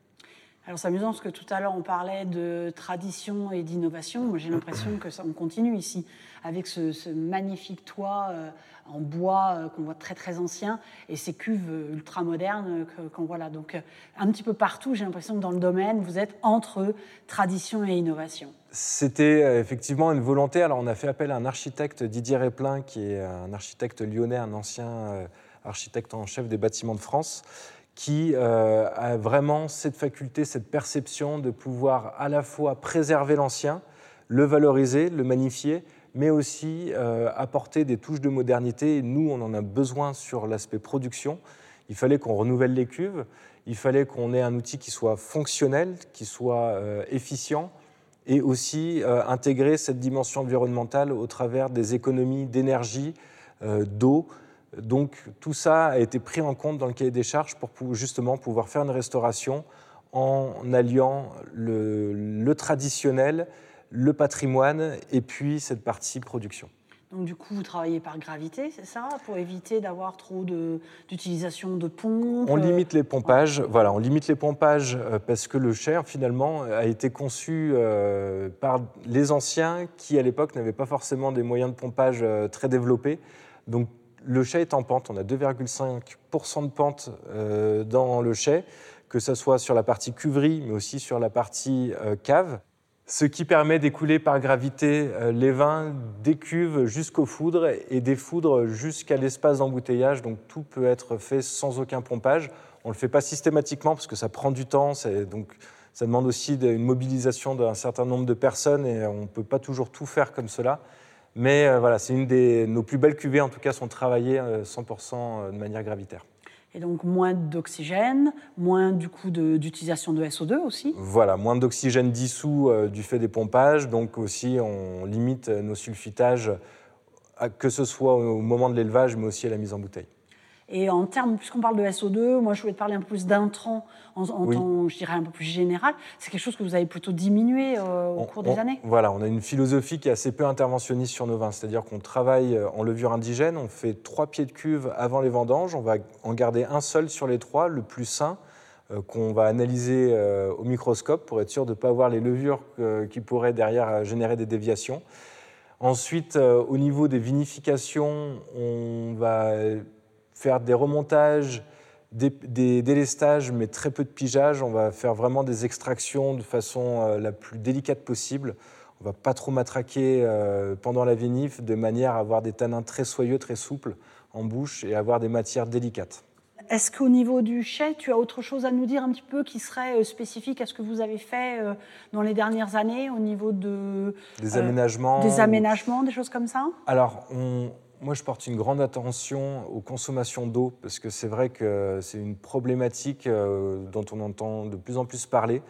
S1: Alors c'est amusant parce que tout à l'heure on parlait de tradition et d'innovation. Moi j'ai l'impression que ça on continue ici avec ce, magnifique toit euh, en bois euh, qu'on voit très très ancien et ces cuves euh, ultra modernes qu'on voit là. Donc un petit peu partout j'ai l'impression que dans le domaine vous êtes entre tradition et innovation.
S2: C'était effectivement une volonté. Alors on a fait appel à un architecte Didier Réplin qui est un architecte lyonnais, un ancien architecte en chef des bâtiments de France qui euh, a vraiment cette faculté, cette perception de pouvoir à la fois préserver l'ancien, le valoriser, le magnifier, mais aussi euh, apporter des touches de modernité. Nous, on en a besoin sur l'aspect production. Il fallait qu'on renouvelle les cuves, il fallait qu'on ait un outil qui soit fonctionnel, qui soit euh, efficient, et aussi intégrer cette dimension environnementale au travers des économies d'énergie, d'eau, donc tout ça a été pris en compte dans le cahier des charges pour justement pouvoir faire une restauration en alliant le, traditionnel, le patrimoine et puis cette partie production.
S1: Donc du coup, vous travaillez par gravité, c'est ça, pour éviter d'avoir trop d'utilisation de, pompes
S2: On limite les pompages, voilà, on limite les pompages euh, parce que le chai, finalement, a été conçu euh, par les anciens qui, à l'époque, n'avaient pas forcément des moyens de pompage euh, très développés. Donc le chai est en pente, on a 2,5% de pente euh, dans le chai, que ce soit sur la partie cuverie, mais aussi sur la partie euh, cave, ce qui permet d'écouler par gravité euh, les vins des cuves jusqu'aux foudres et des foudres jusqu'à l'espace d'embouteillage. Donc tout peut être fait sans aucun pompage. On ne le fait pas systématiquement parce que ça prend du temps, donc ça demande aussi une mobilisation d'un certain nombre de personnes et on ne peut pas toujours tout faire comme cela. Mais euh, voilà, c'est une des nos plus belles cuvées, en tout cas, sont travaillées 100% euh, euh, de manière gravitaire.
S1: Et donc moins d'oxygène, moins du coup d'utilisation de, SO2 aussi
S2: Voilà, moins d'oxygène dissous du fait des pompages, donc aussi on limite nos sulfitages, que ce soit au moment de l'élevage, mais aussi à la mise en bouteille.
S1: Et en termes, puisqu'on parle de SO2, moi je voulais te parler un peu plus d'intrants en, temps, je dirais, un peu plus général. C'est quelque chose que vous avez plutôt diminué euh, au cours des années
S2: Voilà, on a une philosophie qui est assez peu interventionniste sur nos vins. C'est-à-dire qu'on travaille euh, en levure indigène, on fait trois pieds de cuve avant les vendanges, on va en garder un seul sur les trois, le plus sain, euh, qu'on va analyser au microscope pour être sûr de ne pas avoir les levures qui pourraient derrière générer des déviations. Ensuite, au niveau des vinifications, on va faire des remontages, des, délestages, mais très peu de pigeage. On va faire vraiment des extractions de façon euh, la plus délicate possible. On va pas trop matraquer euh, pendant la vinif, de manière à avoir des tanins très soyeux, très souples en bouche et avoir des matières délicates.
S1: Est-ce qu'au niveau du chai, tu as autre chose à nous dire un petit peu qui serait euh, spécifique à ce que vous avez fait dans les dernières années au niveau de
S2: des aménagements,
S1: des aménagements, des choses comme ça?
S2: Alors, on, moi, je porte une grande attention aux consommations d'eau parce que c'est vrai que c'est une problématique euh, dont on entend de plus en plus parler.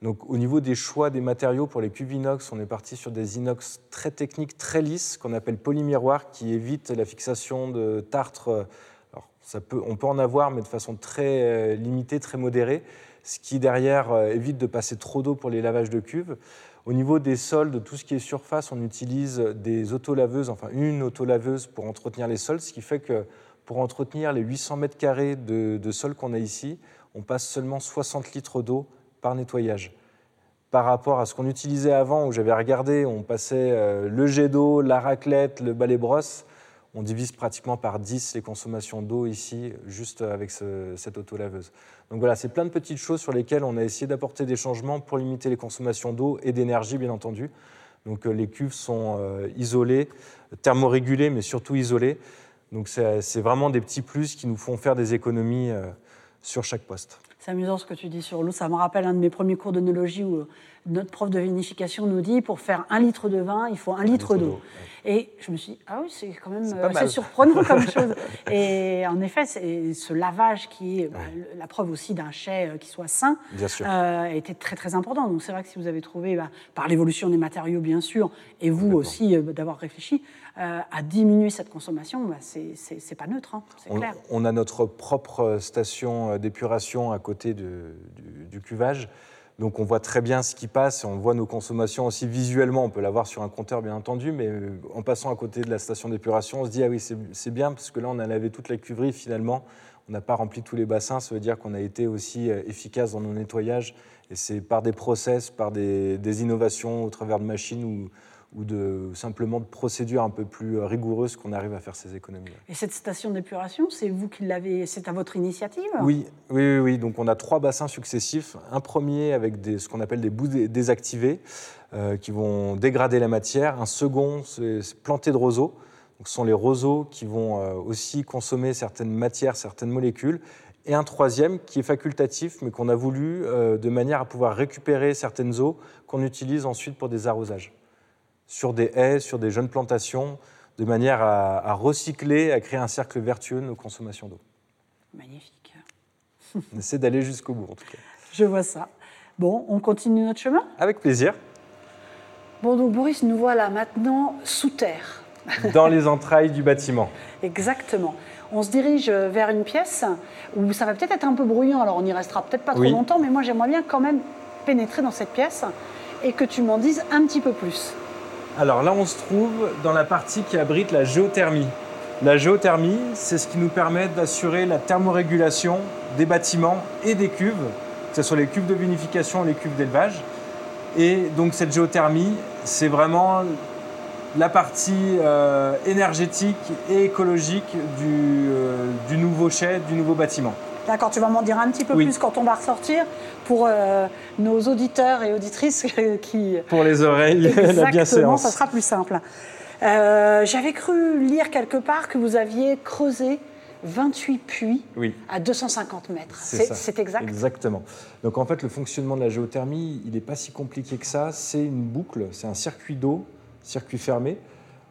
S2: Donc, au niveau des choix des matériaux pour les cuves inox, on est parti sur des inox très techniques, très lisses, qu'on appelle polymiroirs, qui évitent la fixation de tartre. Alors, ça peut, on peut en avoir, mais de façon très euh, limitée, très modérée, ce qui derrière euh, évite de passer trop d'eau pour les lavages de cuves. Au niveau des sols, de tout ce qui est surface, on utilise des autolaveuses, enfin une autolaveuse pour entretenir les sols, ce qui fait que pour entretenir les 800 mètres carrés de, sol qu'on a ici, on passe seulement 60 litres d'eau par nettoyage. Par rapport à ce qu'on utilisait avant, où j'avais regardé, on passait euh, le jet d'eau, la raclette, le balai brosse, on divise pratiquement par 10 les consommations d'eau ici, juste avec cette autolaveuse. Donc voilà, c'est plein de petites choses sur lesquelles on a essayé d'apporter des changements pour limiter les consommations d'eau et d'énergie, bien entendu. Donc euh, les cuves sont euh, isolées, thermorégulées, mais surtout isolées. Donc c'est vraiment des petits plus qui nous font faire des économies euh, sur chaque poste.
S1: C'est amusant ce que tu dis sur l'eau. Ça me rappelle un de mes premiers cours d'œnologie où notre prof de vinification nous dit pour faire un litre de vin, il faut un, litre, d'eau. Et je me suis dit, ah oui, c'est quand même assez surprenant comme chose. Et en effet, ce lavage qui est bah, la preuve aussi d'un chai euh, qui soit sain euh, était très très important. Donc c'est vrai que si vous avez trouvé, bah, par l'évolution des matériaux bien sûr, et vous aussi euh, d'avoir réfléchi, à diminuer cette consommation, bah, c'est pas neutre, hein, c'est clair.
S2: On a notre propre station d'épuration à côté du, du cuvage. Donc on voit très bien ce qui passe on voit nos consommations aussi visuellement. On peut l'avoir sur un compteur bien entendu, mais euh, en passant à côté de la station d'épuration, on se dit ah oui c'est bien parce que là on a lavé toute la cuverie finalement. On n'a pas rempli tous les bassins, ça veut dire qu'on a été aussi euh, efficace dans nos nettoyages Et c'est par des process, par des, des, innovations au travers de machines ou, ou de, simplement de procédures un peu plus rigoureuses qu'on arrive à faire ces économies.
S1: Et cette station d'épuration, c'est vous qui l'avez, c'est à votre initiative?
S2: Oui, oui, oui, Donc on a trois bassins successifs. Un premier avec des, ce qu'on appelle des bouts désactivés euh, qui vont dégrader la matière. Un second, c'est planté de roseaux. Donc, ce sont les roseaux qui vont euh, aussi consommer certaines matières, certaines molécules. Et un troisième qui est facultatif, mais qu'on a voulu euh, de manière à pouvoir récupérer certaines eaux qu'on utilise ensuite pour des arrosages sur des haies, sur des jeunes plantations, de manière à, recycler, à créer un cercle vertueux de nos consommations d'eau.
S1: Magnifique.
S2: On essaie d'aller jusqu'au bout, en tout cas.
S1: Je vois ça. Bon, on continue notre chemin?
S2: Avec plaisir.
S1: Bon, donc Boris, nous voilà maintenant sous terre.
S2: Dans les entrailles du bâtiment.
S1: Exactement. On se dirige vers une pièce où ça va peut-être être un peu bruyant, alors on n'y restera peut-être pas trop longtemps, mais moi j'aimerais bien quand même pénétrer dans cette pièce et que tu m'en dises un petit peu plus.
S2: Alors là, on se trouve dans la partie qui abrite la géothermie. La géothermie, c'est ce qui nous permet d'assurer la thermorégulation des bâtiments et des cuves, que ce soit les cuves de vinification et les cuves d'élevage. Et donc cette géothermie, c'est vraiment la partie euh, énergétique et écologique du, euh, du nouveau chai, du nouveau bâtiment.
S1: D'accord, tu vas m'en dire un petit peu plus quand on va ressortir pour euh, nos auditeurs et auditrices qui.
S2: Pour les oreilles, la bienséance.
S1: ça sera plus simple. Euh, j'avais cru lire quelque part que vous aviez creusé 28 puits à 250 mètres. C'est exact?
S2: Exactement. Donc en fait, le fonctionnement de la géothermie, il n'est pas si compliqué que ça. C'est une boucle, c'est un circuit d'eau, circuit fermé,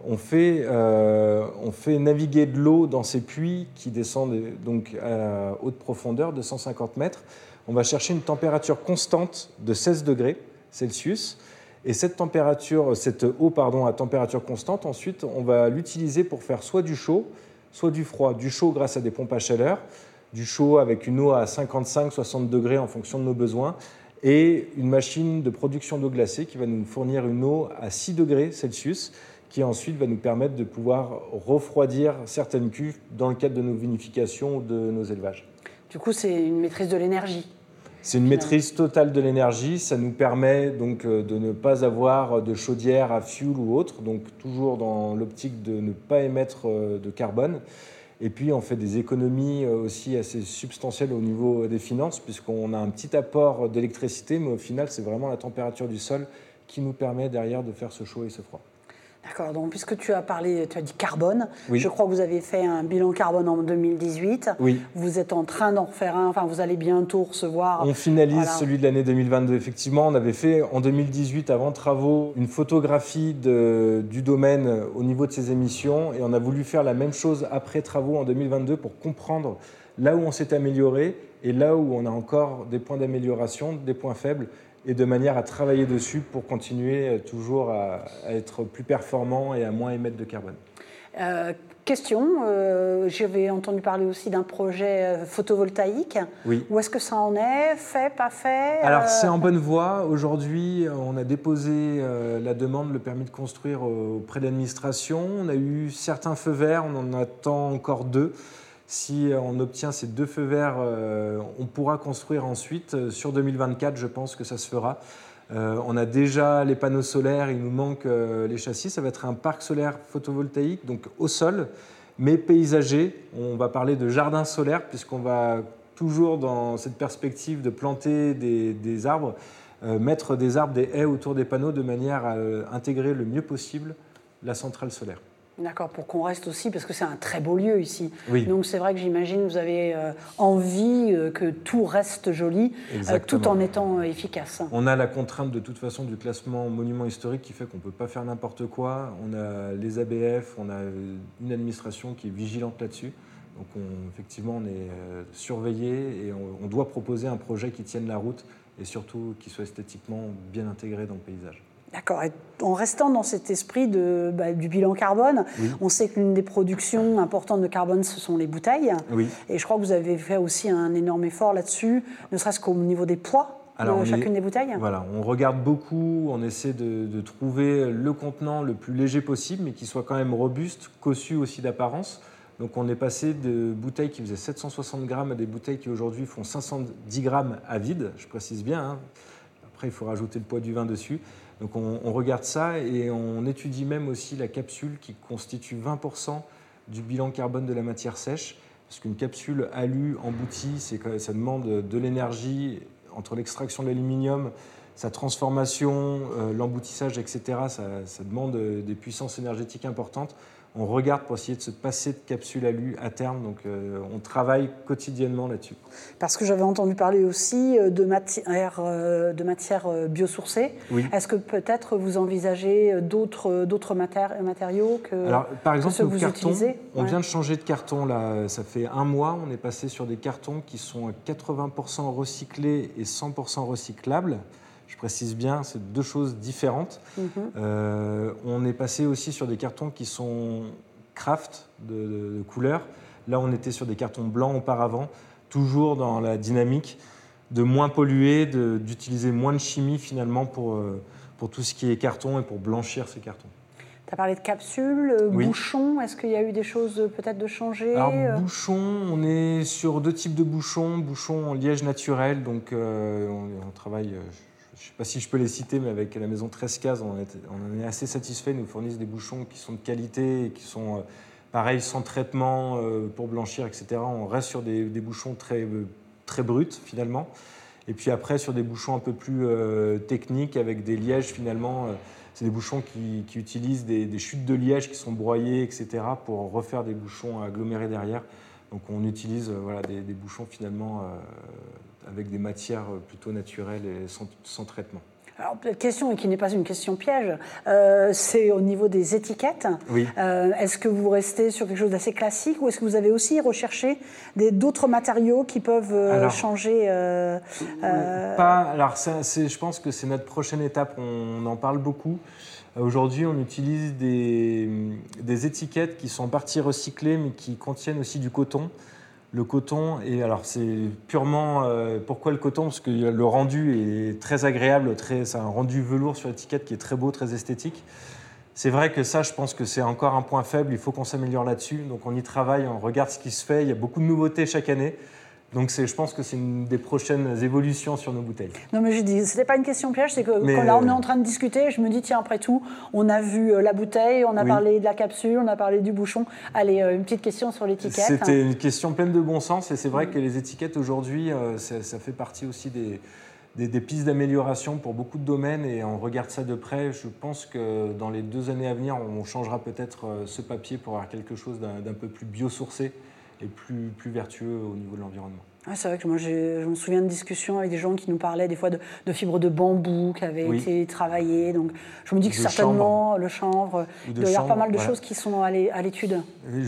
S2: on fait, euh, on fait naviguer de l'eau dans ces puits qui descendent donc à haute profondeur de 150 mètres. On va chercher une température constante de 16 degrés Celsius. Et cette température, cette eau pardon, à température constante, ensuite, on va l'utiliser pour faire soit du chaud, soit du froid. Du chaud grâce à des pompes à chaleur, du chaud avec une eau à 55-60 degrés en fonction de nos besoins, et une machine de production d'eau glacée qui va nous fournir une eau à 6 degrés Celsius qui ensuite va nous permettre de pouvoir refroidir certaines cuves dans le cadre de nos vinifications ou de nos élevages.
S1: Du coup, c'est une maîtrise de l'énergie.
S2: C'est une maîtrise totale de l'énergie. Ça nous permet donc euh, de ne pas avoir de chaudière à fuel ou autre, donc toujours dans l'optique de ne pas émettre euh, de carbone. Et puis, on fait des économies euh, aussi assez substantielles au niveau des finances, puisqu'on a un petit apport d'électricité, mais au final, c'est vraiment la température du sol qui nous permet derrière de faire ce chaud et ce froid.
S1: D'accord, donc puisque tu as parlé, tu as dit carbone, je crois que vous avez fait un bilan carbone en 2018.
S2: Oui.
S1: Vous êtes en train d'en refaire un, enfin vous allez bientôt recevoir.
S2: On finalise celui de l'année 2022, effectivement. On avait fait en 2018, avant travaux, une photographie du domaine au niveau de ses émissions et on a voulu faire la même chose après travaux en 2022 pour comprendre là où on s'est amélioré et là où on a encore des points d'amélioration, des points faibles et de manière à travailler dessus pour continuer toujours à, être plus performant et à moins émettre de carbone.
S1: Euh, question, euh, j'avais entendu parler aussi d'un projet euh, photovoltaïque.
S2: Oui.
S1: Où est-ce que ça en est? Fait, pas fait?
S2: Alors c'est en bonne voie. Aujourd'hui, on a déposé la demande, le permis de construire auprès de l'administration. On a eu certains feux verts, on en attend encore deux. Si on obtient ces deux feux verts, euh, on pourra construire ensuite. Euh, sur 2024, je pense que ça se fera. Euh, on a déjà les panneaux solaires, il nous manque les châssis. Ça va être un parc solaire photovoltaïque, donc au sol, mais paysager. On va parler de jardin solaire, puisqu'on va toujours dans cette perspective de planter des, arbres, mettre des arbres, des haies autour des panneaux de manière à intégrer le mieux possible la centrale solaire.
S1: D'accord, pour qu'on reste aussi, parce que c'est un très beau lieu ici.
S2: Oui.
S1: Donc c'est vrai que j'imagine que vous avez euh, envie euh, que tout reste joli, euh, tout en étant efficace.
S2: On a la contrainte de toute façon du classement monument historique qui fait qu'on ne peut pas faire n'importe quoi. On a les ABF, on a une administration qui est vigilante là-dessus. Donc effectivement, on est surveillé et on doit proposer un projet qui tienne la route et surtout qui soit esthétiquement bien intégré dans le paysage.
S1: D'accord. En restant dans cet esprit de, bah, du bilan carbone, on sait que l'une des productions importantes de carbone, ce sont les bouteilles.
S2: Oui.
S1: Et je crois que vous avez fait aussi un énorme effort là-dessus, ne serait-ce qu'au niveau des poids de chacune des bouteilles
S2: Voilà, on regarde beaucoup, on essaie de, trouver le contenant le plus léger possible, mais qui soit quand même robuste, cossu aussi d'apparence. Donc on est passé de bouteilles qui faisaient 760 grammes à des bouteilles qui aujourd'hui font 510 grammes à vide, je précise bien. Hein. Après, il faut rajouter le poids du vin dessus. Donc on, regarde ça et on étudie même aussi la capsule qui constitue 20% du bilan carbone de la matière sèche. Parce qu'une capsule alu emboutie, ça demande de l'énergie entre l'extraction de l'aluminium, sa transformation, euh, l'emboutissage, etc. ça, demande des puissances énergétiques importantes on regarde pour essayer de se passer de capsule alu à terme. Donc euh, on travaille quotidiennement là-dessus.
S1: Parce que j'avais entendu parler aussi euh, de matière, euh, de matière biosourcée. Est-ce que peut-être vous envisagez d'autres, d'autres matériaux que,
S2: Alors, par exemple,
S1: que vous utilisez
S2: On vient de changer de carton là. Ça fait un mois. On est passé sur des cartons qui sont à 80% recyclés et 100% recyclables. Précise bien, c'est deux choses différentes. Mhm. Euh, on est passé aussi sur des cartons qui sont craft de, couleur. Là, on était sur des cartons blancs auparavant, toujours dans la dynamique de moins polluer, d'utiliser moins de chimie finalement pour, euh, pour tout ce qui est carton et pour blanchir ces cartons.
S1: Tu as parlé de capsules, euh, bouchons. Est-ce qu'il y a eu des choses peut-être de changer
S2: Alors, bouchons, on est sur deux types de bouchons. Bouchons en liège naturel, donc on, travaille je ne sais pas si je peux les citer, mais avec la maison 13 cases, on, en est assez satisfait. Ils nous fournissent des bouchons qui sont de qualité qui sont, euh, pareil, sans traitement euh, pour blanchir, etc. On reste sur des, bouchons très, euh, très bruts, finalement. Et puis après, sur des bouchons un peu plus techniques, avec des lièges, finalement, c'est des bouchons qui, utilisent des, chutes de liège qui sont broyées, etc., pour refaire des bouchons agglomérés derrière. Donc on utilise voilà, des, bouchons, finalement avec des matières plutôt naturelles et sans, traitement.
S1: Alors, question qui n'est pas une question piège, euh, c'est au niveau des étiquettes.
S2: Oui.
S1: Euh, est-ce que vous restez sur quelque chose d'assez classique ou est-ce que vous avez aussi recherché d'autres matériaux qui peuvent euh, changer
S2: Pas. Alors, je pense que c'est notre prochaine étape. On en parle beaucoup. Aujourd'hui, on utilise des, des, étiquettes qui sont en partie recyclées, mais qui contiennent aussi du coton le coton, et alors c'est purement. Euh, pourquoi le coton? Parce que le rendu est très agréable, très, c'est un rendu velours sur l'étiquette qui est très beau, très esthétique. C'est vrai que ça, je pense que c'est encore un point faible, il faut qu'on s'améliore là-dessus. Donc on y travaille, on regarde ce qui se fait, il y a beaucoup de nouveautés chaque année. Donc je pense que c'est une des prochaines évolutions sur nos bouteilles.
S1: Non mais je dis, c'était pas une question piège, c'est que quand là on est en train de discuter, je me dis tiens après tout, on a vu euh, la bouteille, on a parlé de la capsule, on a parlé du bouchon. Allez, euh, une petite question sur l'étiquette.
S2: C'était une question pleine de bon sens et c'est vrai que les étiquettes aujourd'hui, euh, ça, fait partie aussi des, des, pistes d'amélioration pour beaucoup de domaines et on regarde ça de près. Je pense que dans les deux années à venir, on changera peut-être ce papier pour avoir quelque chose d'un peu plus biosourcé et plus, plus vertueux au niveau de l'environnement.
S1: c'est vrai que moi, je me souviens de discussions avec des gens qui nous parlaient des fois de, fibres de bambou qui avaient été travaillées. Donc, je me dis que certainement, le chanvre, il doit y avoir pas mal de choses qui sont à l'étude.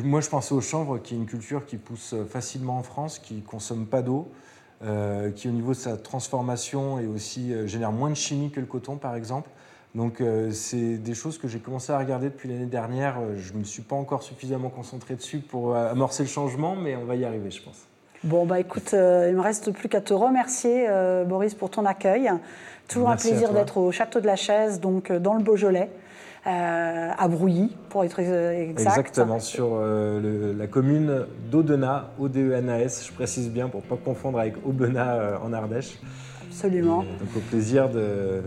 S2: Moi, je pensais au chanvre, qui est une culture qui pousse facilement en France, qui ne consomme pas d'eau, euh, qui, au niveau de sa transformation, et aussi euh, génère moins de chimie que le coton, par exemple. Donc euh, c'est des choses que j'ai commencé à regarder depuis l'année dernière. Euh, je ne me suis pas encore suffisamment concentré dessus pour euh, amorcer le changement, mais on va y arriver, je pense.
S1: Bon, bah écoute, il ne me reste plus qu'à te remercier, Boris, pour ton accueil. Toujours un plaisir d'être au Château de la Chaise, donc dans le Beaujolais. à Brouilly, pour être exact.
S2: Exactement, sur la commune d'Audenat, O-D-E-N-A-S, je précise bien pour ne pas confondre avec Aubenas en Ardèche.
S1: Absolument.
S2: donc au plaisir de,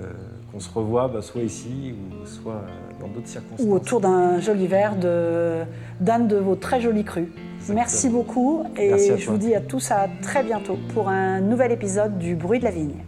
S2: qu'on se revoit bah, soit ici ou soit euh, dans d'autres circonstances.
S1: Ou autour d'un joli verre d'un de, vos très jolis crus. Merci beaucoup et je vous dis à tous à très bientôt pour un nouvel épisode du Bruit de la vigne.